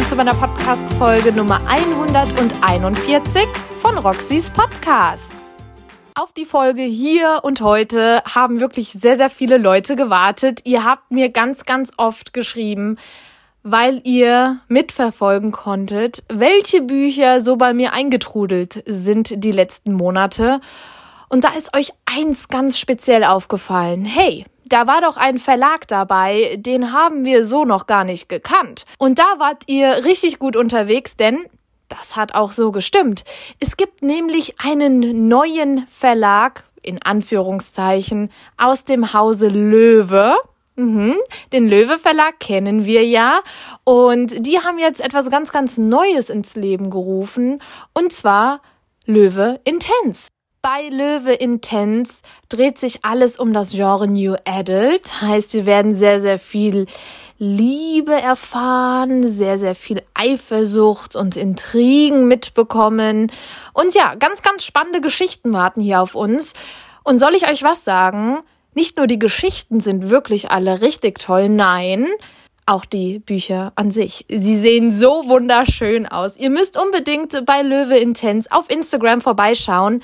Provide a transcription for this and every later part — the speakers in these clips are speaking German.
willkommen zu meiner Podcast-Folge Nummer 141 von Roxys Podcast. Auf die Folge hier und heute haben wirklich sehr, sehr viele Leute gewartet. Ihr habt mir ganz, ganz oft geschrieben, weil ihr mitverfolgen konntet, welche Bücher so bei mir eingetrudelt sind die letzten Monate. Und da ist euch eins ganz speziell aufgefallen. Hey, da war doch ein Verlag dabei, den haben wir so noch gar nicht gekannt. Und da wart ihr richtig gut unterwegs, denn das hat auch so gestimmt. Es gibt nämlich einen neuen Verlag, in Anführungszeichen, aus dem Hause Löwe. Mhm. Den Löwe Verlag kennen wir ja. Und die haben jetzt etwas ganz, ganz Neues ins Leben gerufen. Und zwar Löwe Intense. Bei Löwe Intense dreht sich alles um das Genre New Adult. Heißt, wir werden sehr, sehr viel Liebe erfahren, sehr, sehr viel Eifersucht und Intrigen mitbekommen. Und ja, ganz, ganz spannende Geschichten warten hier auf uns. Und soll ich euch was sagen? Nicht nur die Geschichten sind wirklich alle richtig toll, nein, auch die Bücher an sich. Sie sehen so wunderschön aus. Ihr müsst unbedingt bei Löwe Intense auf Instagram vorbeischauen.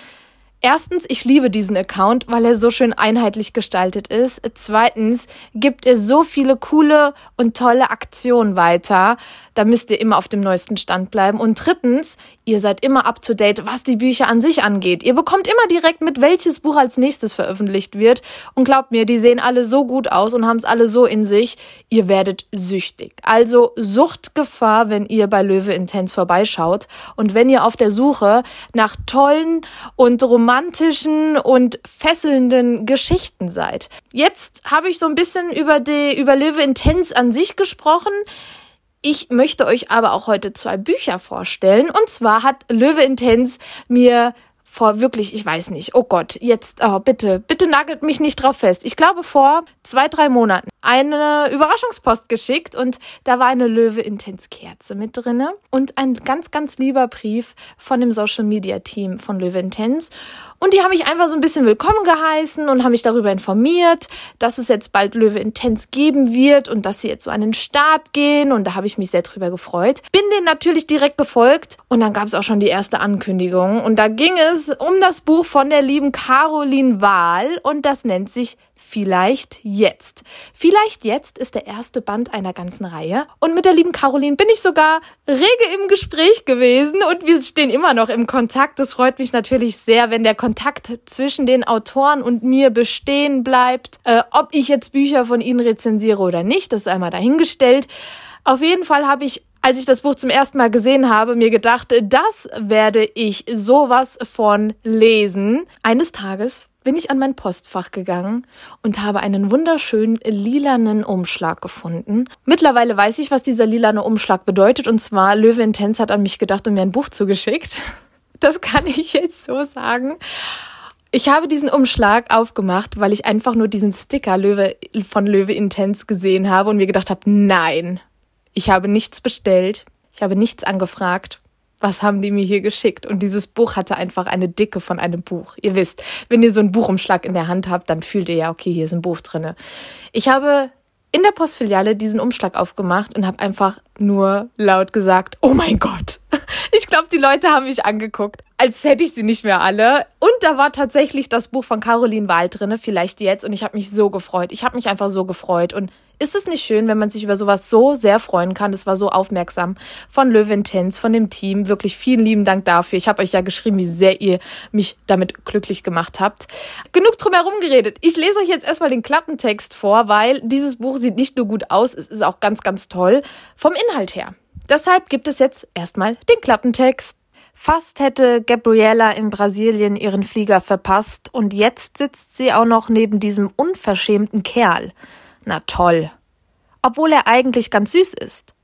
Erstens, ich liebe diesen Account, weil er so schön einheitlich gestaltet ist. Zweitens, gibt er so viele coole und tolle Aktionen weiter. Da müsst ihr immer auf dem neuesten Stand bleiben. Und drittens, ihr seid immer up to date, was die Bücher an sich angeht. Ihr bekommt immer direkt mit, welches Buch als nächstes veröffentlicht wird. Und glaubt mir, die sehen alle so gut aus und haben es alle so in sich. Ihr werdet süchtig. Also Suchtgefahr, wenn ihr bei Löwe Intense vorbeischaut. Und wenn ihr auf der Suche nach tollen und romantischen und fesselnden Geschichten seid. Jetzt habe ich so ein bisschen über die, über Löwe Intense an sich gesprochen. Ich möchte euch aber auch heute zwei Bücher vorstellen. Und zwar hat Löwe Intense mir vor wirklich, ich weiß nicht, oh Gott, jetzt, oh, bitte, bitte nagelt mich nicht drauf fest. Ich glaube vor zwei, drei Monaten eine Überraschungspost geschickt und da war eine Löwe Intens Kerze mit drinne und ein ganz, ganz lieber Brief von dem Social Media Team von Löwe Intens. Und die haben mich einfach so ein bisschen willkommen geheißen und haben mich darüber informiert, dass es jetzt bald Löwe Intens geben wird und dass sie jetzt so an den Start gehen. Und da habe ich mich sehr drüber gefreut. Bin denen natürlich direkt gefolgt und dann gab es auch schon die erste Ankündigung. Und da ging es um das Buch von der lieben Caroline Wahl und das nennt sich Vielleicht jetzt. Vielleicht jetzt ist der erste Band einer ganzen Reihe. Und mit der lieben Caroline bin ich sogar rege im Gespräch gewesen und wir stehen immer noch im Kontakt. Es freut mich natürlich sehr, wenn der Kontakt zwischen den Autoren und mir bestehen bleibt. Äh, ob ich jetzt Bücher von ihnen rezensiere oder nicht, das ist einmal dahingestellt. Auf jeden Fall habe ich als ich das Buch zum ersten Mal gesehen habe, mir gedacht, das werde ich sowas von lesen. Eines Tages bin ich an mein Postfach gegangen und habe einen wunderschönen lilanen Umschlag gefunden. Mittlerweile weiß ich, was dieser lilane Umschlag bedeutet und zwar Löwe Intense hat an mich gedacht und mir ein Buch zugeschickt. Das kann ich jetzt so sagen. Ich habe diesen Umschlag aufgemacht, weil ich einfach nur diesen Sticker Löwe von Löwe Intense gesehen habe und mir gedacht habe, nein, ich habe nichts bestellt, ich habe nichts angefragt was haben die mir hier geschickt? Und dieses Buch hatte einfach eine Dicke von einem Buch. Ihr wisst, wenn ihr so einen Buchumschlag in der Hand habt, dann fühlt ihr ja, okay, hier ist ein Buch drinne. Ich habe in der Postfiliale diesen Umschlag aufgemacht und habe einfach nur laut gesagt, oh mein Gott. Ich glaube, die Leute haben mich angeguckt, als hätte ich sie nicht mehr alle. Und da war tatsächlich das Buch von Caroline Wahl drinne, vielleicht jetzt. Und ich habe mich so gefreut. Ich habe mich einfach so gefreut. Und ist es nicht schön, wenn man sich über sowas so sehr freuen kann? Das war so aufmerksam von Löwen Tens, von dem Team. Wirklich vielen lieben Dank dafür. Ich habe euch ja geschrieben, wie sehr ihr mich damit glücklich gemacht habt. Genug drum herum geredet. Ich lese euch jetzt erstmal den Klappentext vor, weil dieses Buch sieht nicht nur gut aus, es ist auch ganz, ganz toll vom Inhalt her. Deshalb gibt es jetzt erstmal den Klappentext. Fast hätte Gabriella in Brasilien ihren Flieger verpasst und jetzt sitzt sie auch noch neben diesem unverschämten Kerl. Na toll. Obwohl er eigentlich ganz süß ist.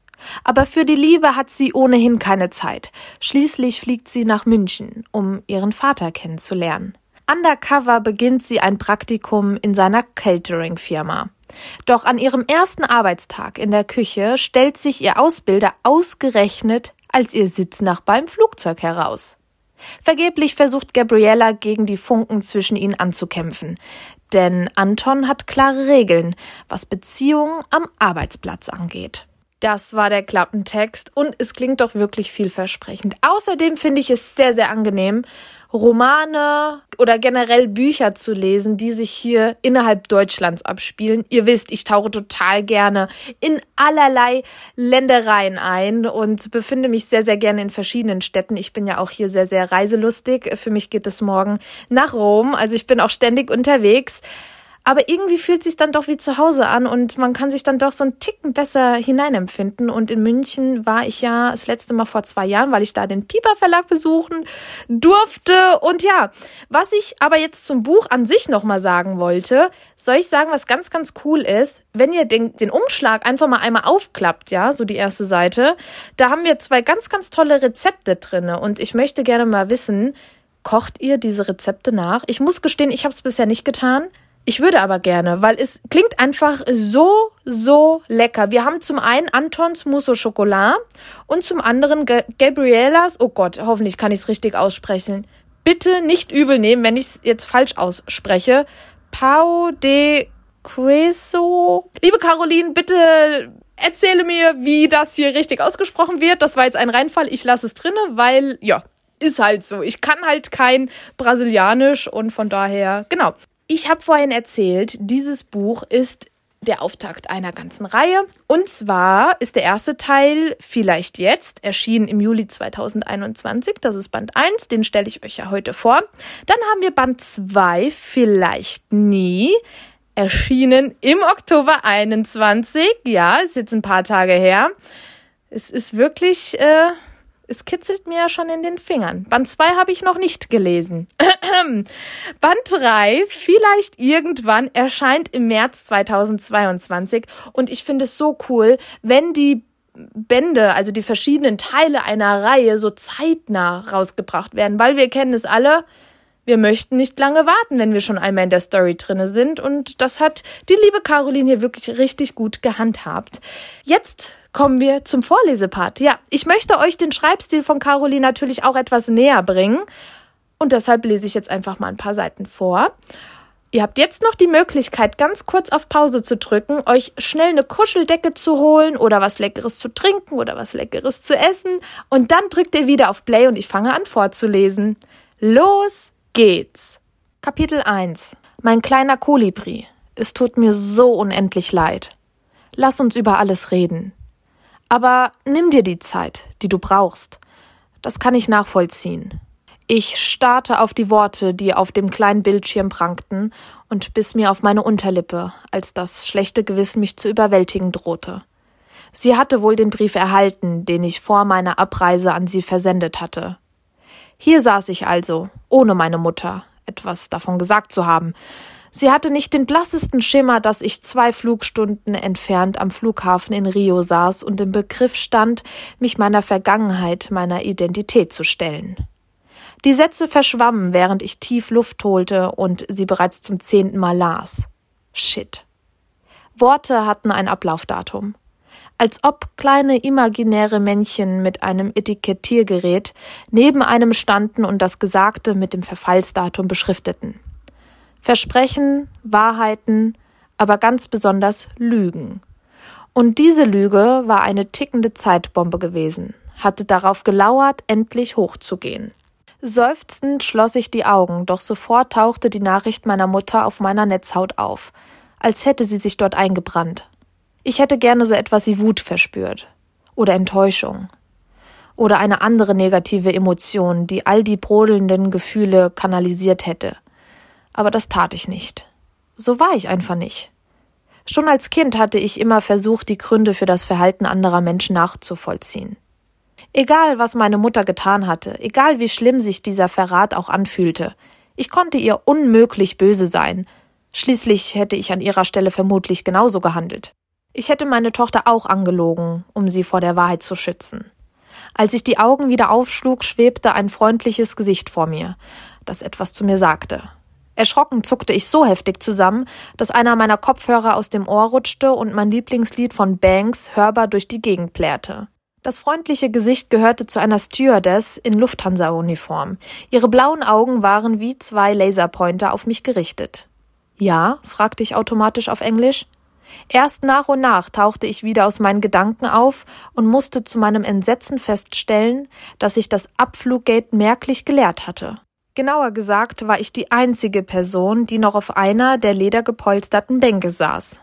Aber für die Liebe hat sie ohnehin keine Zeit. Schließlich fliegt sie nach München, um ihren Vater kennenzulernen. Undercover beginnt sie ein Praktikum in seiner Catering-Firma. Doch an ihrem ersten Arbeitstag in der Küche stellt sich ihr Ausbilder ausgerechnet als ihr Sitznachbar im Flugzeug heraus. Vergeblich versucht Gabriella gegen die Funken zwischen ihnen anzukämpfen. Denn Anton hat klare Regeln, was Beziehungen am Arbeitsplatz angeht. Das war der Klappentext und es klingt doch wirklich vielversprechend. Außerdem finde ich es sehr, sehr angenehm, Romane oder generell Bücher zu lesen, die sich hier innerhalb Deutschlands abspielen. Ihr wisst, ich tauche total gerne in allerlei Ländereien ein und befinde mich sehr, sehr gerne in verschiedenen Städten. Ich bin ja auch hier sehr, sehr reiselustig. Für mich geht es morgen nach Rom. Also ich bin auch ständig unterwegs. Aber irgendwie fühlt sich dann doch wie zu Hause an und man kann sich dann doch so einen Ticken besser hineinempfinden. Und in München war ich ja das letzte Mal vor zwei Jahren, weil ich da den Piper Verlag besuchen durfte. Und ja, was ich aber jetzt zum Buch an sich nochmal sagen wollte, soll ich sagen, was ganz, ganz cool ist, wenn ihr den, den Umschlag einfach mal einmal aufklappt, ja, so die erste Seite, da haben wir zwei ganz, ganz tolle Rezepte drinne. Und ich möchte gerne mal wissen, kocht ihr diese Rezepte nach? Ich muss gestehen, ich habe es bisher nicht getan. Ich würde aber gerne, weil es klingt einfach so, so lecker. Wir haben zum einen Antons Mousse au Chocolat und zum anderen Gabrielas, oh Gott, hoffentlich kann ich es richtig aussprechen. Bitte nicht übel nehmen, wenn ich es jetzt falsch ausspreche. Pau de Queso. Liebe Caroline, bitte erzähle mir, wie das hier richtig ausgesprochen wird. Das war jetzt ein Reinfall. Ich lasse es drinne, weil, ja, ist halt so. Ich kann halt kein Brasilianisch und von daher, genau. Ich habe vorhin erzählt, dieses Buch ist der Auftakt einer ganzen Reihe. Und zwar ist der erste Teil vielleicht jetzt, erschienen im Juli 2021. Das ist Band 1, den stelle ich euch ja heute vor. Dann haben wir Band 2, vielleicht nie, erschienen im Oktober 21. Ja, ist jetzt ein paar Tage her. Es ist wirklich äh, es kitzelt mir ja schon in den Fingern. Band 2 habe ich noch nicht gelesen. Band 3 vielleicht irgendwann erscheint im März 2022 und ich finde es so cool, wenn die Bände, also die verschiedenen Teile einer Reihe so zeitnah rausgebracht werden, weil wir kennen es alle, wir möchten nicht lange warten, wenn wir schon einmal in der Story drinne sind und das hat die liebe Caroline hier wirklich richtig gut gehandhabt. Jetzt kommen wir zum Vorlesepart. Ja, ich möchte euch den Schreibstil von Caroline natürlich auch etwas näher bringen. Und deshalb lese ich jetzt einfach mal ein paar Seiten vor. Ihr habt jetzt noch die Möglichkeit, ganz kurz auf Pause zu drücken, euch schnell eine Kuscheldecke zu holen oder was Leckeres zu trinken oder was Leckeres zu essen. Und dann drückt ihr wieder auf Play und ich fange an vorzulesen. Los geht's! Kapitel 1 Mein kleiner Kolibri. Es tut mir so unendlich leid. Lass uns über alles reden. Aber nimm dir die Zeit, die du brauchst. Das kann ich nachvollziehen. Ich starrte auf die Worte, die auf dem kleinen Bildschirm prangten, und biss mir auf meine Unterlippe, als das schlechte Gewissen mich zu überwältigen drohte. Sie hatte wohl den Brief erhalten, den ich vor meiner Abreise an sie versendet hatte. Hier saß ich also, ohne meine Mutter, etwas davon gesagt zu haben, Sie hatte nicht den blassesten Schimmer, dass ich zwei Flugstunden entfernt am Flughafen in Rio saß und im Begriff stand, mich meiner Vergangenheit, meiner Identität zu stellen. Die Sätze verschwammen, während ich tief Luft holte und sie bereits zum zehnten Mal las. Shit. Worte hatten ein Ablaufdatum. Als ob kleine imaginäre Männchen mit einem Etikettiergerät neben einem standen und das Gesagte mit dem Verfallsdatum beschrifteten. Versprechen, Wahrheiten, aber ganz besonders Lügen. Und diese Lüge war eine tickende Zeitbombe gewesen, hatte darauf gelauert, endlich hochzugehen. Seufzend schloss ich die Augen, doch sofort tauchte die Nachricht meiner Mutter auf meiner Netzhaut auf, als hätte sie sich dort eingebrannt. Ich hätte gerne so etwas wie Wut verspürt oder Enttäuschung oder eine andere negative Emotion, die all die brodelnden Gefühle kanalisiert hätte aber das tat ich nicht. So war ich einfach nicht. Schon als Kind hatte ich immer versucht, die Gründe für das Verhalten anderer Menschen nachzuvollziehen. Egal, was meine Mutter getan hatte, egal wie schlimm sich dieser Verrat auch anfühlte, ich konnte ihr unmöglich böse sein. Schließlich hätte ich an ihrer Stelle vermutlich genauso gehandelt. Ich hätte meine Tochter auch angelogen, um sie vor der Wahrheit zu schützen. Als ich die Augen wieder aufschlug, schwebte ein freundliches Gesicht vor mir, das etwas zu mir sagte. Erschrocken zuckte ich so heftig zusammen, dass einer meiner Kopfhörer aus dem Ohr rutschte und mein Lieblingslied von Banks hörbar durch die Gegend plärrte. Das freundliche Gesicht gehörte zu einer Stewardess in Lufthansa-Uniform. Ihre blauen Augen waren wie zwei Laserpointer auf mich gerichtet. Ja? fragte ich automatisch auf Englisch. Erst nach und nach tauchte ich wieder aus meinen Gedanken auf und musste zu meinem Entsetzen feststellen, dass sich das Abfluggate merklich geleert hatte. Genauer gesagt war ich die einzige Person, die noch auf einer der ledergepolsterten Bänke saß.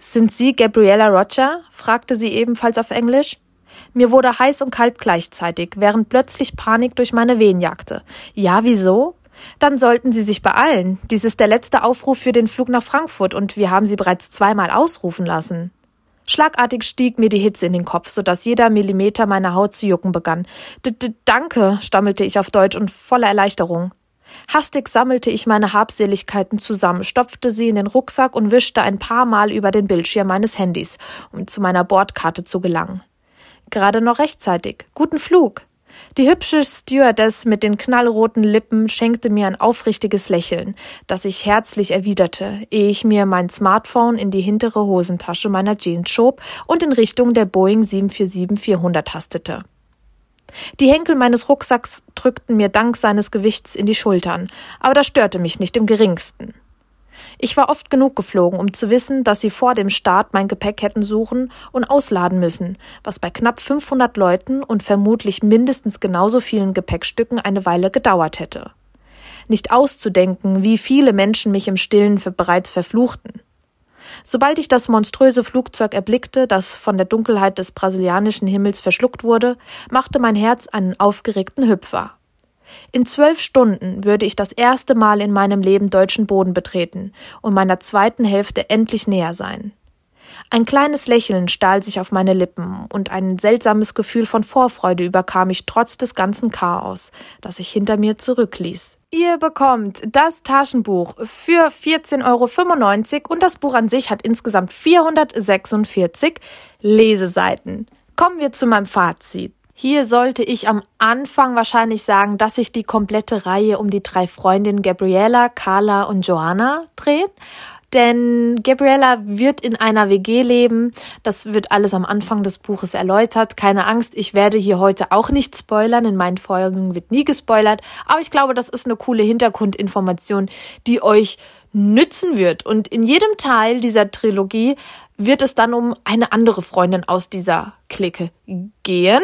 Sind Sie Gabriella Roger? fragte sie ebenfalls auf Englisch. Mir wurde heiß und kalt gleichzeitig, während plötzlich Panik durch meine Wehen jagte. Ja, wieso? Dann sollten Sie sich beeilen. Dies ist der letzte Aufruf für den Flug nach Frankfurt und wir haben Sie bereits zweimal ausrufen lassen. Schlagartig stieg mir die Hitze in den Kopf, so dass jeder Millimeter meiner Haut zu jucken begann. D -d Danke, stammelte ich auf Deutsch und voller Erleichterung. Hastig sammelte ich meine Habseligkeiten zusammen, stopfte sie in den Rucksack und wischte ein paar Mal über den Bildschirm meines Handys, um zu meiner Bordkarte zu gelangen. Gerade noch rechtzeitig. Guten Flug. Die hübsche Stewardess mit den knallroten Lippen schenkte mir ein aufrichtiges Lächeln, das ich herzlich erwiderte, ehe ich mir mein Smartphone in die hintere Hosentasche meiner Jeans schob und in Richtung der Boeing 747-400 tastete. Die Henkel meines Rucksacks drückten mir dank seines Gewichts in die Schultern, aber das störte mich nicht im geringsten. Ich war oft genug geflogen, um zu wissen, dass sie vor dem Start mein Gepäck hätten suchen und ausladen müssen, was bei knapp 500 Leuten und vermutlich mindestens genauso vielen Gepäckstücken eine Weile gedauert hätte. Nicht auszudenken, wie viele Menschen mich im Stillen für bereits verfluchten. Sobald ich das monströse Flugzeug erblickte, das von der Dunkelheit des brasilianischen Himmels verschluckt wurde, machte mein Herz einen aufgeregten Hüpfer. In zwölf Stunden würde ich das erste Mal in meinem Leben deutschen Boden betreten und meiner zweiten Hälfte endlich näher sein. Ein kleines Lächeln stahl sich auf meine Lippen und ein seltsames Gefühl von Vorfreude überkam mich trotz des ganzen Chaos, das ich hinter mir zurückließ. Ihr bekommt das Taschenbuch für 14,95 Euro und das Buch an sich hat insgesamt 446 Leseseiten. Kommen wir zu meinem Fazit. Hier sollte ich am Anfang wahrscheinlich sagen, dass sich die komplette Reihe um die drei Freundinnen Gabriella, Carla und Joanna dreht denn Gabriella wird in einer WG leben. Das wird alles am Anfang des Buches erläutert. Keine Angst, ich werde hier heute auch nicht spoilern. In meinen Folgen wird nie gespoilert. Aber ich glaube, das ist eine coole Hintergrundinformation, die euch nützen wird. Und in jedem Teil dieser Trilogie wird es dann um eine andere Freundin aus dieser Clique gehen.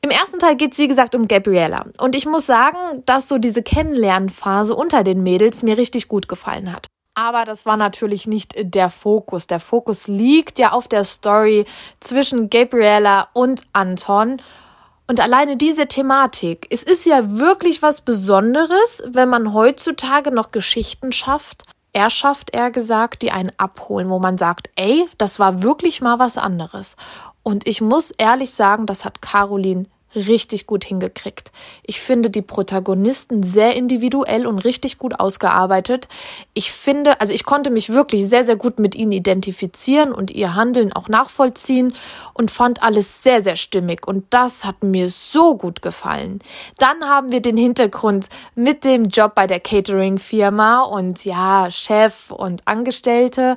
Im ersten Teil geht es, wie gesagt, um Gabriella. Und ich muss sagen, dass so diese Kennenlernphase unter den Mädels mir richtig gut gefallen hat. Aber das war natürlich nicht der Fokus. Der Fokus liegt ja auf der Story zwischen Gabriella und Anton. Und alleine diese Thematik, es ist ja wirklich was Besonderes, wenn man heutzutage noch Geschichten schafft, er schafft, er gesagt, die einen abholen, wo man sagt, ey, das war wirklich mal was anderes. Und ich muss ehrlich sagen, das hat Caroline richtig gut hingekriegt. Ich finde die Protagonisten sehr individuell und richtig gut ausgearbeitet. Ich finde, also ich konnte mich wirklich sehr, sehr gut mit ihnen identifizieren und ihr Handeln auch nachvollziehen und fand alles sehr, sehr stimmig. Und das hat mir so gut gefallen. Dann haben wir den Hintergrund mit dem Job bei der Catering-Firma und ja, Chef und Angestellte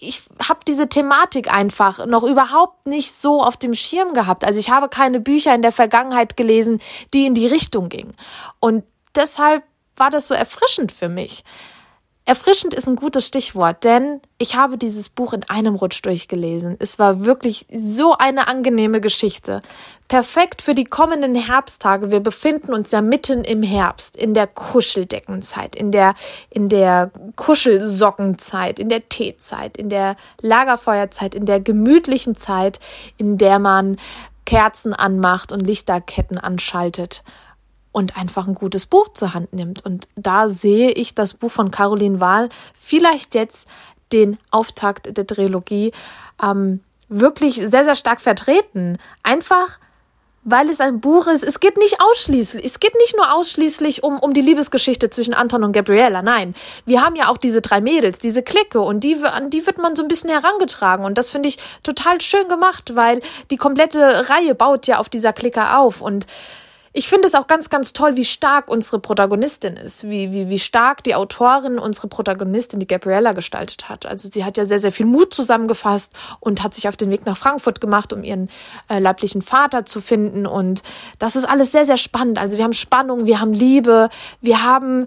ich habe diese Thematik einfach noch überhaupt nicht so auf dem Schirm gehabt. Also ich habe keine Bücher in der Vergangenheit gelesen, die in die Richtung gingen. Und deshalb war das so erfrischend für mich. Erfrischend ist ein gutes Stichwort, denn ich habe dieses Buch in einem Rutsch durchgelesen. Es war wirklich so eine angenehme Geschichte. Perfekt für die kommenden Herbsttage. Wir befinden uns ja mitten im Herbst, in der Kuscheldeckenzeit, in der, in der Kuschelsockenzeit, in der Teezeit, in der Lagerfeuerzeit, in der gemütlichen Zeit, in der man Kerzen anmacht und Lichterketten anschaltet und einfach ein gutes Buch zur Hand nimmt. Und da sehe ich das Buch von Caroline Wahl vielleicht jetzt den Auftakt der Trilogie ähm, wirklich sehr, sehr stark vertreten. Einfach weil es ein Buch ist. Es geht nicht ausschließlich, es geht nicht nur ausschließlich um, um die Liebesgeschichte zwischen Anton und Gabriella. Nein, wir haben ja auch diese drei Mädels, diese Clique und die, an die wird man so ein bisschen herangetragen. Und das finde ich total schön gemacht, weil die komplette Reihe baut ja auf dieser Clique auf und ich finde es auch ganz, ganz toll, wie stark unsere Protagonistin ist, wie, wie, wie stark die Autorin unsere Protagonistin, die Gabriella, gestaltet hat. Also sie hat ja sehr, sehr viel Mut zusammengefasst und hat sich auf den Weg nach Frankfurt gemacht, um ihren äh, leiblichen Vater zu finden. Und das ist alles sehr, sehr spannend. Also wir haben Spannung, wir haben Liebe, wir haben,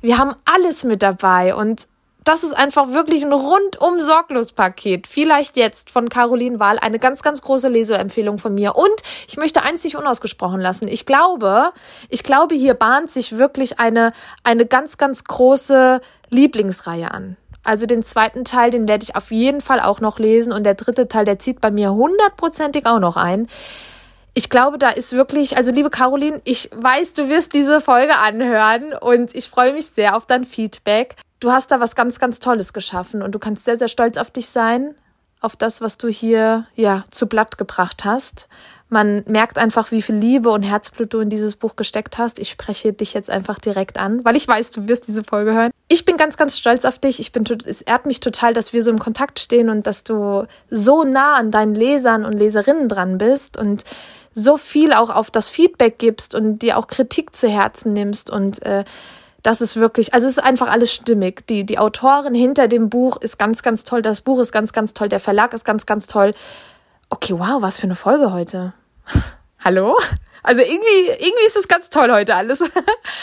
wir haben alles mit dabei. Und das ist einfach wirklich ein rundum sorglos Paket. Vielleicht jetzt von Caroline Wahl eine ganz, ganz große Leseempfehlung von mir. Und ich möchte eins nicht unausgesprochen lassen. Ich glaube, ich glaube, hier bahnt sich wirklich eine, eine ganz, ganz große Lieblingsreihe an. Also den zweiten Teil, den werde ich auf jeden Fall auch noch lesen. Und der dritte Teil, der zieht bei mir hundertprozentig auch noch ein. Ich glaube, da ist wirklich, also liebe Caroline, ich weiß, du wirst diese Folge anhören und ich freue mich sehr auf dein Feedback du hast da was ganz, ganz Tolles geschaffen und du kannst sehr, sehr stolz auf dich sein, auf das, was du hier, ja, zu Blatt gebracht hast. Man merkt einfach, wie viel Liebe und Herzblut du in dieses Buch gesteckt hast. Ich spreche dich jetzt einfach direkt an, weil ich weiß, du wirst diese Folge hören. Ich bin ganz, ganz stolz auf dich. Ich bin, es ehrt mich total, dass wir so im Kontakt stehen und dass du so nah an deinen Lesern und Leserinnen dran bist und so viel auch auf das Feedback gibst und dir auch Kritik zu Herzen nimmst und äh, das ist wirklich, also es ist einfach alles stimmig. Die, die Autorin hinter dem Buch ist ganz, ganz toll. Das Buch ist ganz, ganz toll. Der Verlag ist ganz, ganz toll. Okay, wow, was für eine Folge heute. Hallo? Also irgendwie, irgendwie ist es ganz toll heute alles.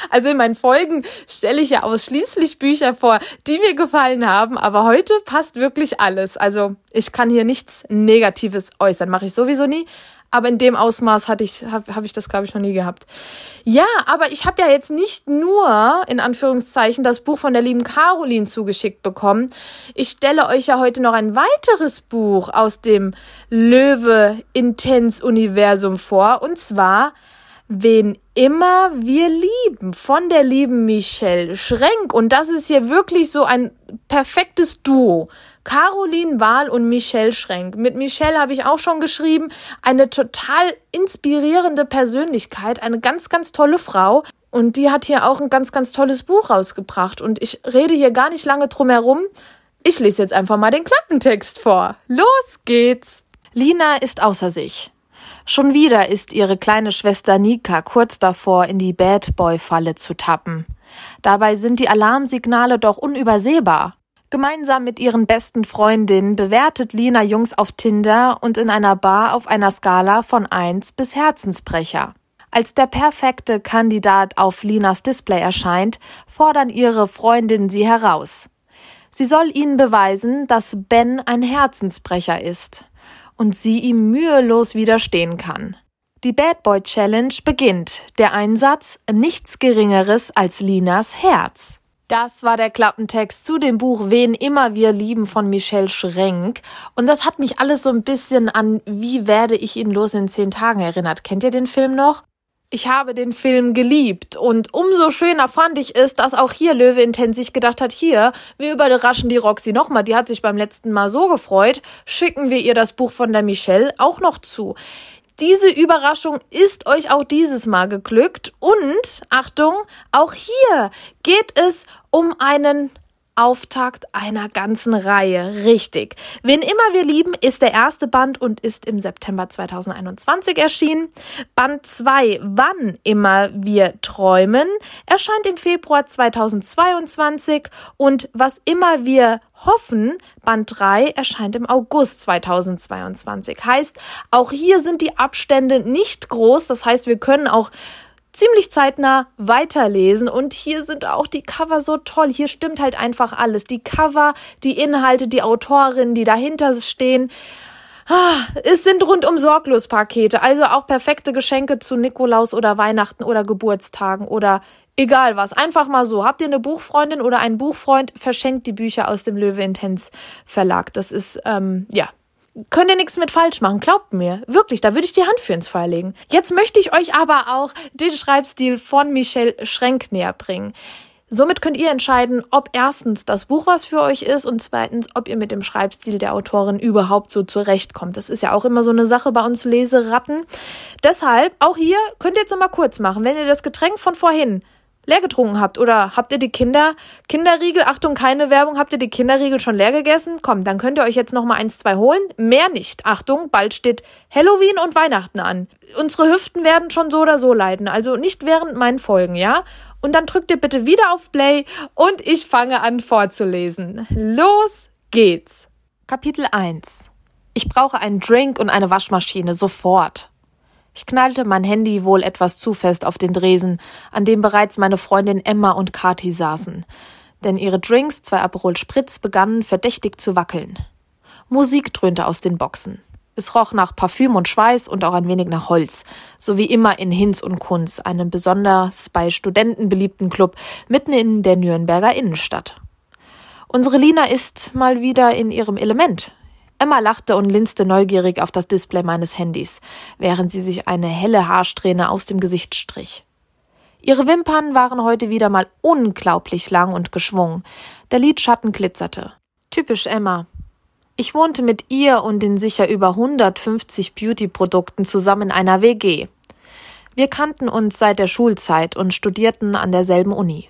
Also in meinen Folgen stelle ich ja ausschließlich Bücher vor, die mir gefallen haben, aber heute passt wirklich alles. Also ich kann hier nichts Negatives äußern, mache ich sowieso nie aber in dem Ausmaß hatte ich, habe hab ich das, glaube ich, noch nie gehabt. Ja, aber ich habe ja jetzt nicht nur, in Anführungszeichen, das Buch von der lieben Caroline zugeschickt bekommen. Ich stelle euch ja heute noch ein weiteres Buch aus dem Löwe Intens Universum vor, und zwar Wen immer wir lieben, von der lieben Michelle Schrenk. Und das ist hier wirklich so ein perfektes Duo. Caroline Wahl und Michelle Schrenk. Mit Michelle habe ich auch schon geschrieben. Eine total inspirierende Persönlichkeit, eine ganz, ganz tolle Frau. Und die hat hier auch ein ganz, ganz tolles Buch rausgebracht. Und ich rede hier gar nicht lange drum herum. Ich lese jetzt einfach mal den Klappentext vor. Los geht's! Lina ist außer sich. Schon wieder ist ihre kleine Schwester Nika kurz davor, in die Bad Boy Falle zu tappen. Dabei sind die Alarmsignale doch unübersehbar. Gemeinsam mit ihren besten Freundinnen bewertet Lina Jungs auf Tinder und in einer Bar auf einer Skala von 1 bis Herzensbrecher. Als der perfekte Kandidat auf Linas Display erscheint, fordern ihre Freundinnen sie heraus. Sie soll ihnen beweisen, dass Ben ein Herzensbrecher ist und sie ihm mühelos widerstehen kann. Die Bad Boy Challenge beginnt. Der Einsatz nichts Geringeres als Linas Herz. Das war der Klappentext zu dem Buch Wen immer wir lieben von Michelle Schrenk. Und das hat mich alles so ein bisschen an Wie werde ich ihn los in zehn Tagen erinnert. Kennt ihr den Film noch? Ich habe den Film geliebt und umso schöner fand ich es, dass auch hier Löwe Intens sich gedacht hat, hier, wir überraschen die Roxy nochmal, die hat sich beim letzten Mal so gefreut, schicken wir ihr das Buch von der Michelle auch noch zu. Diese Überraschung ist euch auch dieses Mal geglückt. Und Achtung, auch hier geht es um einen Auftakt einer ganzen Reihe. Richtig. Wen immer wir lieben, ist der erste Band und ist im September 2021 erschienen. Band 2, Wann immer wir träumen, erscheint im Februar 2022 und Was immer wir hoffen, Band 3 erscheint im August 2022. Heißt, auch hier sind die Abstände nicht groß. Das heißt, wir können auch ziemlich zeitnah weiterlesen. Und hier sind auch die Cover so toll. Hier stimmt halt einfach alles. Die Cover, die Inhalte, die Autorinnen, die dahinter stehen. Ah, es sind rundum sorglos Pakete, also auch perfekte Geschenke zu Nikolaus oder Weihnachten oder Geburtstagen oder egal was. Einfach mal so. Habt ihr eine Buchfreundin oder einen Buchfreund, verschenkt die Bücher aus dem Löwe Intens Verlag. Das ist, ähm, ja, könnt ihr nichts mit falsch machen, glaubt mir. Wirklich, da würde ich die Hand für ins Feuer legen. Jetzt möchte ich euch aber auch den Schreibstil von Michelle Schrenk näher bringen. Somit könnt ihr entscheiden, ob erstens das Buch was für euch ist und zweitens, ob ihr mit dem Schreibstil der Autorin überhaupt so zurechtkommt. Das ist ja auch immer so eine Sache bei uns Leseratten. Deshalb, auch hier könnt ihr jetzt nochmal kurz machen. Wenn ihr das Getränk von vorhin leer getrunken habt. Oder habt ihr die Kinder, Kinderriegel, Achtung, keine Werbung, habt ihr die Kinderriegel schon leer gegessen? Komm, dann könnt ihr euch jetzt noch mal eins, zwei holen. Mehr nicht. Achtung, bald steht Halloween und Weihnachten an. Unsere Hüften werden schon so oder so leiden. Also nicht während meinen Folgen, ja? Und dann drückt ihr bitte wieder auf Play und ich fange an vorzulesen. Los geht's. Kapitel 1. Ich brauche einen Drink und eine Waschmaschine sofort. Ich knallte mein Handy wohl etwas zu fest auf den Dresen, an dem bereits meine Freundin Emma und Kathi saßen. denn ihre Drinks, zwei Aperol Spritz, begannen verdächtig zu wackeln. Musik dröhnte aus den Boxen. Es roch nach Parfüm und Schweiß und auch ein wenig nach Holz, so wie immer in Hinz und Kunz, einem besonders bei Studenten beliebten Club mitten in der Nürnberger Innenstadt. Unsere Lina ist mal wieder in ihrem Element. Emma lachte und linste neugierig auf das Display meines Handys, während sie sich eine helle Haarsträhne aus dem Gesicht strich. Ihre Wimpern waren heute wieder mal unglaublich lang und geschwungen. Der Lidschatten glitzerte. Typisch Emma. Ich wohnte mit ihr und den sicher über 150 Beauty-Produkten zusammen in einer WG. Wir kannten uns seit der Schulzeit und studierten an derselben Uni.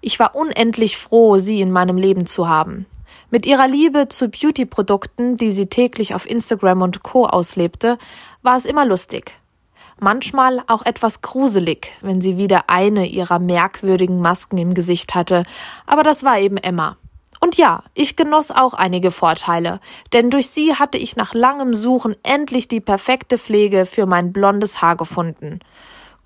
Ich war unendlich froh, sie in meinem Leben zu haben. Mit ihrer Liebe zu Beauty-Produkten, die sie täglich auf Instagram und Co. auslebte, war es immer lustig. Manchmal auch etwas gruselig, wenn sie wieder eine ihrer merkwürdigen Masken im Gesicht hatte, aber das war eben Emma. Und ja, ich genoss auch einige Vorteile, denn durch sie hatte ich nach langem Suchen endlich die perfekte Pflege für mein blondes Haar gefunden,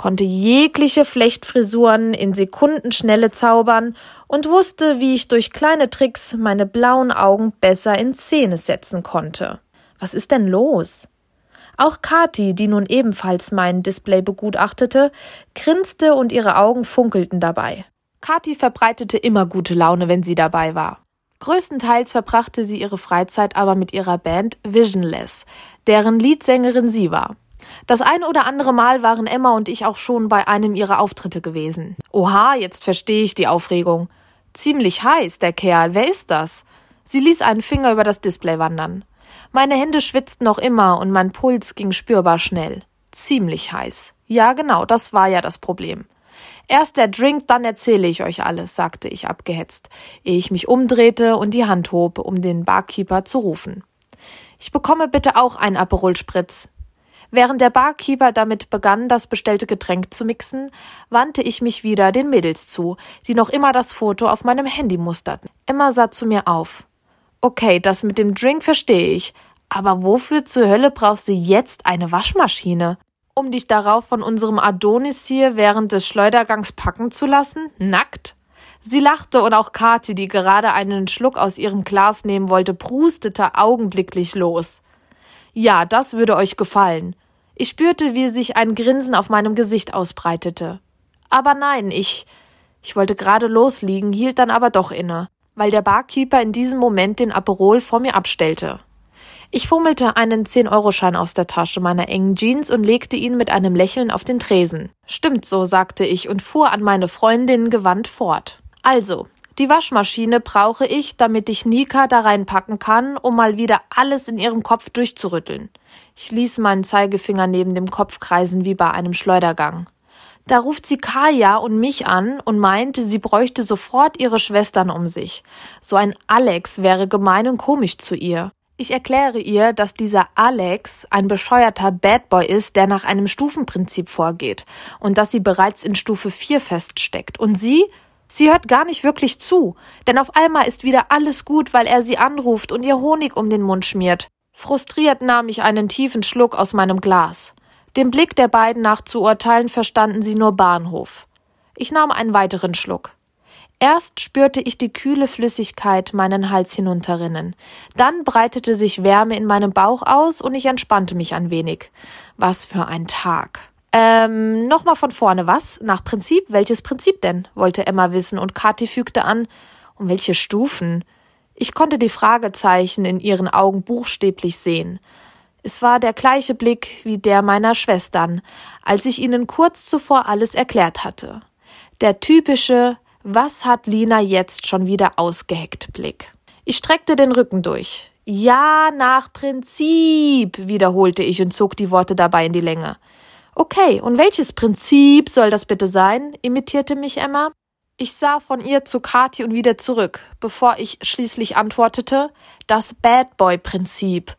konnte jegliche Flechtfrisuren in Sekundenschnelle zaubern und wusste, wie ich durch kleine Tricks meine blauen Augen besser in Szene setzen konnte. Was ist denn los? Auch Kati, die nun ebenfalls mein Display begutachtete, grinste und ihre Augen funkelten dabei. Kathi verbreitete immer gute Laune, wenn sie dabei war. Größtenteils verbrachte sie ihre Freizeit aber mit ihrer Band Visionless, deren Leadsängerin sie war. Das ein oder andere Mal waren Emma und ich auch schon bei einem ihrer Auftritte gewesen. Oha, jetzt verstehe ich die Aufregung. Ziemlich heiß, der Kerl. Wer ist das? Sie ließ einen Finger über das Display wandern. Meine Hände schwitzten noch immer und mein Puls ging spürbar schnell. Ziemlich heiß. Ja, genau, das war ja das Problem. Erst der Drink, dann erzähle ich euch alles, sagte ich abgehetzt, ehe ich mich umdrehte und die Hand hob, um den Barkeeper zu rufen. Ich bekomme bitte auch einen Aperol Spritz. Während der Barkeeper damit begann, das bestellte Getränk zu mixen, wandte ich mich wieder den Mädels zu, die noch immer das Foto auf meinem Handy musterten. Emma sah zu mir auf. Okay, das mit dem Drink verstehe ich, aber wofür zur Hölle brauchst du jetzt eine Waschmaschine? um dich darauf von unserem Adonis hier während des Schleudergangs packen zu lassen? Nackt? Sie lachte und auch Kathi, die gerade einen Schluck aus ihrem Glas nehmen wollte, prustete augenblicklich los. Ja, das würde euch gefallen. Ich spürte, wie sich ein Grinsen auf meinem Gesicht ausbreitete. Aber nein, ich. Ich wollte gerade losliegen, hielt dann aber doch inne, weil der Barkeeper in diesem Moment den Aperol vor mir abstellte. Ich fummelte einen 10-Euro-Schein aus der Tasche meiner engen Jeans und legte ihn mit einem Lächeln auf den Tresen. Stimmt so, sagte ich und fuhr an meine Freundin gewandt fort. Also, die Waschmaschine brauche ich, damit ich Nika da reinpacken kann, um mal wieder alles in ihrem Kopf durchzurütteln. Ich ließ meinen Zeigefinger neben dem Kopf kreisen wie bei einem Schleudergang. Da ruft sie Kaya und mich an und meinte, sie bräuchte sofort ihre Schwestern um sich. So ein Alex wäre gemein und komisch zu ihr. Ich erkläre ihr, dass dieser Alex ein bescheuerter Bad Boy ist, der nach einem Stufenprinzip vorgeht und dass sie bereits in Stufe 4 feststeckt. Und sie? Sie hört gar nicht wirklich zu, denn auf einmal ist wieder alles gut, weil er sie anruft und ihr Honig um den Mund schmiert. Frustriert nahm ich einen tiefen Schluck aus meinem Glas. Dem Blick der beiden nach zu urteilen verstanden sie nur Bahnhof. Ich nahm einen weiteren Schluck. Erst spürte ich die kühle Flüssigkeit meinen Hals hinunterrinnen. Dann breitete sich Wärme in meinem Bauch aus und ich entspannte mich ein wenig. Was für ein Tag. Ähm, nochmal von vorne, was? Nach Prinzip? Welches Prinzip denn? wollte Emma wissen und Kathi fügte an. Um welche Stufen? Ich konnte die Fragezeichen in ihren Augen buchstäblich sehen. Es war der gleiche Blick wie der meiner Schwestern, als ich ihnen kurz zuvor alles erklärt hatte. Der typische, was hat Lina jetzt schon wieder ausgeheckt Blick? Ich streckte den Rücken durch. Ja, nach Prinzip, wiederholte ich und zog die Worte dabei in die Länge. Okay, und welches Prinzip soll das bitte sein? imitierte mich Emma. Ich sah von ihr zu Kathi und wieder zurück, bevor ich schließlich antwortete, das Bad Boy Prinzip.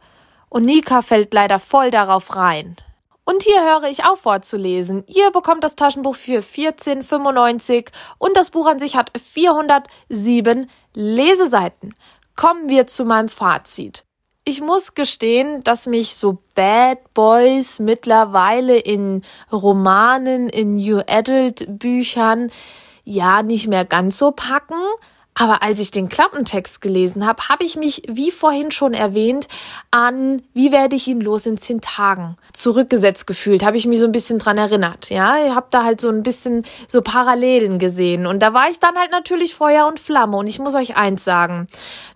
Und Nika fällt leider voll darauf rein. Und hier höre ich auf vorzulesen. Ihr bekommt das Taschenbuch für 14,95 und das Buch an sich hat 407 Leseseiten. Kommen wir zu meinem Fazit. Ich muss gestehen, dass mich so Bad Boys mittlerweile in Romanen, in New Adult Büchern ja nicht mehr ganz so packen, Aber als ich den Klappentext gelesen habe, habe ich mich, wie vorhin schon erwähnt, an Wie werde ich ihn los in zehn Tagen zurückgesetzt gefühlt. Habe ich mich so ein bisschen dran erinnert. Ja, ich habe da halt so ein bisschen so Parallelen gesehen. Und da war ich dann halt natürlich Feuer und Flamme. Und ich muss euch eins sagen.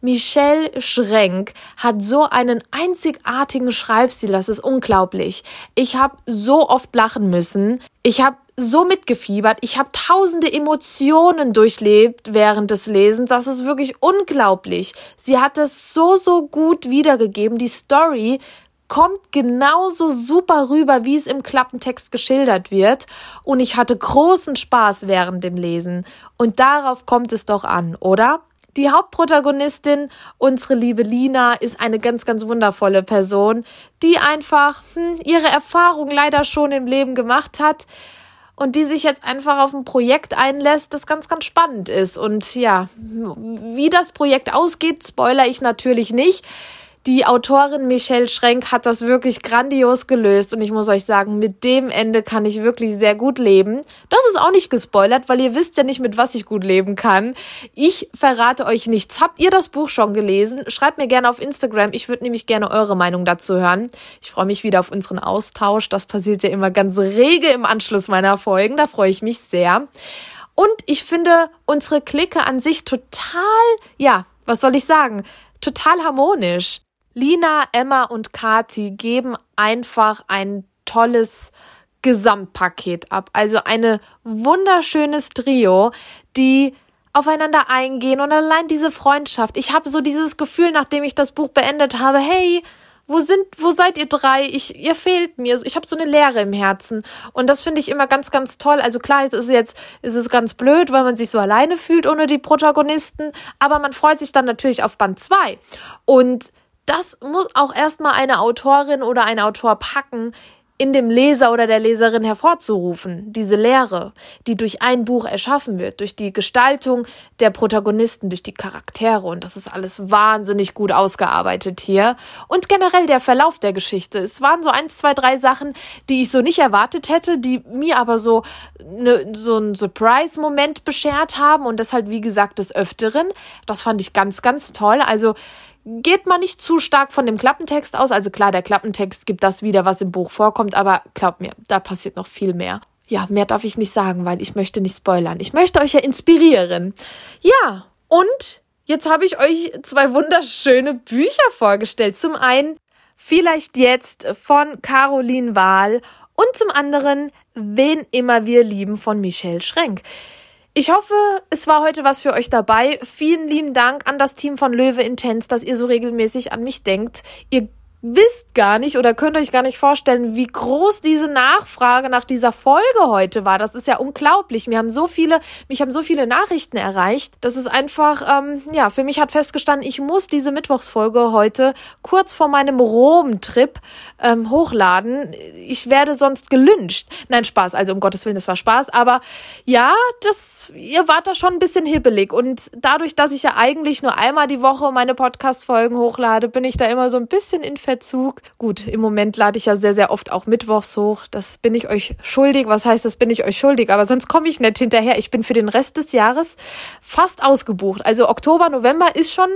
Michelle Schrenk hat so einen einzigartigen Schreibstil. Das ist unglaublich. Ich habe so oft lachen müssen. Ich habe so mitgefiebert. Ich habe tausende Emotionen durchlebt während des Lesens. Das ist wirklich unglaublich. Sie hat es so, so gut wiedergegeben. Die Story kommt genauso super rüber, wie es im Klappentext geschildert wird. Und ich hatte großen Spaß während dem Lesen. Und darauf kommt es doch an, oder? Die Hauptprotagonistin, unsere liebe Lina, ist eine ganz, ganz wundervolle Person, die einfach hm, ihre Erfahrung leider schon im Leben gemacht hat und die sich jetzt einfach auf ein Projekt einlässt, das ganz, ganz spannend ist. Und ja, wie das Projekt ausgeht, spoiler ich natürlich nicht. Die Autorin Michelle Schrenk hat das wirklich grandios gelöst und ich muss euch sagen, mit dem Ende kann ich wirklich sehr gut leben. Das ist auch nicht gespoilert, weil ihr wisst ja nicht, mit was ich gut leben kann. Ich verrate euch nichts. Habt ihr das Buch schon gelesen? Schreibt mir gerne auf Instagram. Ich würde nämlich gerne eure Meinung dazu hören. Ich freue mich wieder auf unseren Austausch. Das passiert ja immer ganz rege im Anschluss meiner Folgen. Da freue ich mich sehr. Und ich finde unsere Clique an sich total, ja, was soll ich sagen? Total harmonisch. Lina, Emma und Kati geben einfach ein tolles Gesamtpaket ab. Also eine wunderschönes Trio, die aufeinander eingehen und allein diese Freundschaft. Ich habe so dieses Gefühl, nachdem ich das Buch beendet habe, hey, wo sind, wo seid ihr drei? Ich, ihr fehlt mir. Ich habe so eine Leere im Herzen. Und das finde ich immer ganz, ganz toll. Also klar, es ist jetzt, es ist ganz blöd, weil man sich so alleine fühlt ohne die Protagonisten. Aber man freut sich dann natürlich auf Band zwei Und das muss auch erstmal eine Autorin oder ein Autor packen, in dem Leser oder der Leserin hervorzurufen, diese Lehre, die durch ein Buch erschaffen wird, durch die Gestaltung der Protagonisten, durch die Charaktere und das ist alles wahnsinnig gut ausgearbeitet hier und generell der Verlauf der Geschichte. Es waren so eins, zwei, drei Sachen, die ich so nicht erwartet hätte, die mir aber so ne, so ein Surprise-Moment beschert haben und das halt wie gesagt des Öfteren. Das fand ich ganz, ganz toll. Also geht man nicht zu stark von dem Klappentext aus. Also klar, der Klappentext gibt das wieder, was im Buch vorkommt, aber glaubt mir, da passiert noch viel mehr. Ja, mehr darf ich nicht sagen, weil ich möchte nicht spoilern. Ich möchte euch ja inspirieren. Ja, und jetzt habe ich euch zwei wunderschöne Bücher vorgestellt. Zum einen vielleicht jetzt von Caroline Wahl und zum anderen Wen immer wir lieben von Michelle Schrenk. Ich hoffe, es war heute was für euch dabei. Vielen lieben Dank an das Team von Löwe Intense, dass ihr so regelmäßig an mich denkt. Ihr wisst gar nicht oder könnt euch gar nicht vorstellen, wie groß diese Nachfrage nach dieser Folge heute war. Das ist ja unglaublich. Mir haben so viele, mich haben so viele Nachrichten erreicht. Das ist einfach, ähm, ja, für mich hat festgestanden, ich muss diese Mittwochsfolge heute kurz vor meinem Rom-Trip ähm, hochladen. Ich werde sonst gelünscht. Nein, Spaß. Also um Gottes Willen, das war Spaß. Aber ja, das, ihr wart da schon ein bisschen hibbelig. Und dadurch, dass ich ja eigentlich nur einmal die Woche meine Podcast-Folgen hochlade, bin ich da immer so ein bisschen in Verzug. Gut, im Moment lade ich ja sehr, sehr oft auch mittwochs hoch. Das bin ich euch schuldig. Was heißt, das bin ich euch schuldig? Aber sonst komme ich nicht hinterher. Ich bin für den Rest des Jahres fast ausgebucht. Also Oktober, November ist schon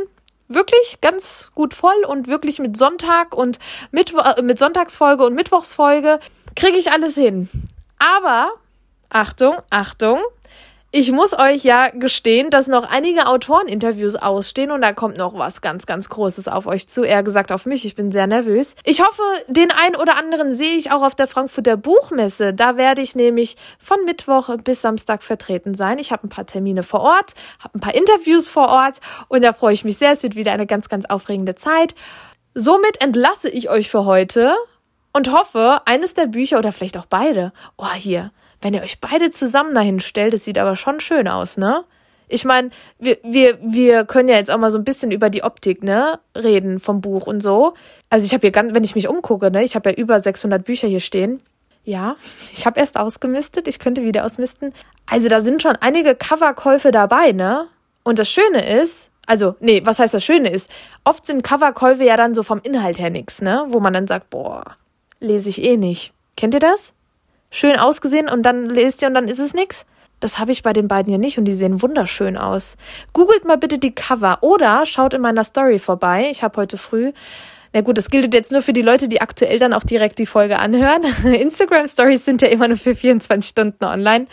wirklich ganz gut voll und wirklich mit Sonntag und mit, äh, mit Sonntagsfolge und Mittwochsfolge kriege ich alles hin. Aber Achtung, Achtung, ich muss euch ja gestehen, dass noch einige Autoreninterviews ausstehen und da kommt noch was ganz, ganz Großes auf euch zu. Eher gesagt auf mich. Ich bin sehr nervös. Ich hoffe, den einen oder anderen sehe ich auch auf der Frankfurter Buchmesse. Da werde ich nämlich von Mittwoch bis Samstag vertreten sein. Ich habe ein paar Termine vor Ort, habe ein paar Interviews vor Ort und da freue ich mich sehr. Es wird wieder eine ganz, ganz aufregende Zeit. Somit entlasse ich euch für heute und hoffe, eines der Bücher oder vielleicht auch beide. Oh, hier wenn ihr euch beide zusammen dahin stellt, das sieht aber schon schön aus, ne? Ich meine, wir, wir, wir können ja jetzt auch mal so ein bisschen über die Optik, ne, reden vom Buch und so. Also ich habe hier ganz, wenn ich mich umgucke, ne, ich habe ja über 600 Bücher hier stehen. Ja, ich habe erst ausgemistet, ich könnte wieder ausmisten. Also da sind schon einige Coverkäufe dabei, ne? Und das Schöne ist, also, nee, was heißt das Schöne ist? Oft sind Coverkäufe ja dann so vom Inhalt her nix, ne? Wo man dann sagt, boah, lese ich eh nicht. Kennt ihr das? Schön ausgesehen und dann lest ihr und dann ist es nix. Das habe ich bei den beiden hier nicht und die sehen wunderschön aus. Googelt mal bitte die Cover oder schaut in meiner Story vorbei. Ich habe heute früh na gut, das gilt jetzt nur für die Leute, die aktuell dann auch direkt die Folge anhören. Instagram Stories sind ja immer nur für 24 Stunden online.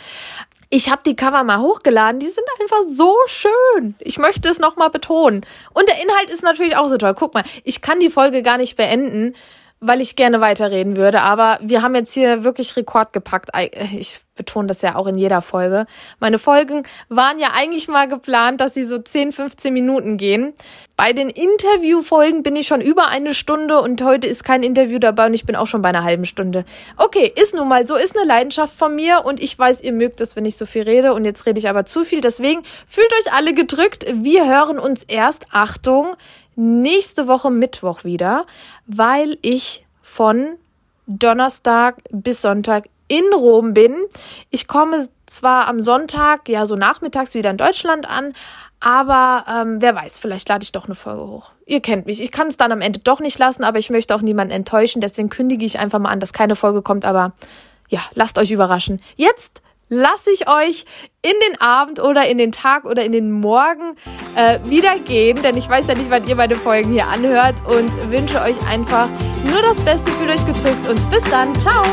Ich habe die Cover mal hochgeladen, die sind einfach so schön. Ich möchte es nochmal betonen. Und der Inhalt ist natürlich auch so toll. Guck mal, ich kann die Folge gar nicht beenden, weil ich gerne weiterreden würde. Aber wir haben jetzt hier wirklich Rekord gepackt. Ich betone das ja auch in jeder Folge. Meine Folgen waren ja eigentlich mal geplant, dass sie so 10, 15 Minuten gehen. Bei den Interviewfolgen bin ich schon über eine Stunde und heute ist kein Interview dabei und ich bin auch schon bei einer halben Stunde. Okay, ist nun mal so, ist eine Leidenschaft von mir und ich weiß, ihr mögt es, wenn ich so viel rede und jetzt rede ich aber zu viel. Deswegen fühlt euch alle gedrückt. Wir hören uns erst, Achtung, nächste Woche Mittwoch wieder, weil ich von Donnerstag bis Sonntag in Rom bin. Ich komme zwar am Sonntag, ja, so nachmittags wieder in Deutschland an, aber ähm, wer weiß, vielleicht lade ich doch eine Folge hoch. Ihr kennt mich. Ich kann es dann am Ende doch nicht lassen, aber ich möchte auch niemanden enttäuschen. Deswegen kündige ich einfach mal an, dass keine Folge kommt. Aber ja, lasst euch überraschen. Jetzt lasse ich euch in den Abend oder in den Tag oder in den Morgen äh, wieder gehen, denn ich weiß ja nicht, wann ihr meine Folgen hier anhört und wünsche euch einfach nur das Beste für euch gedrückt und bis dann. Ciao!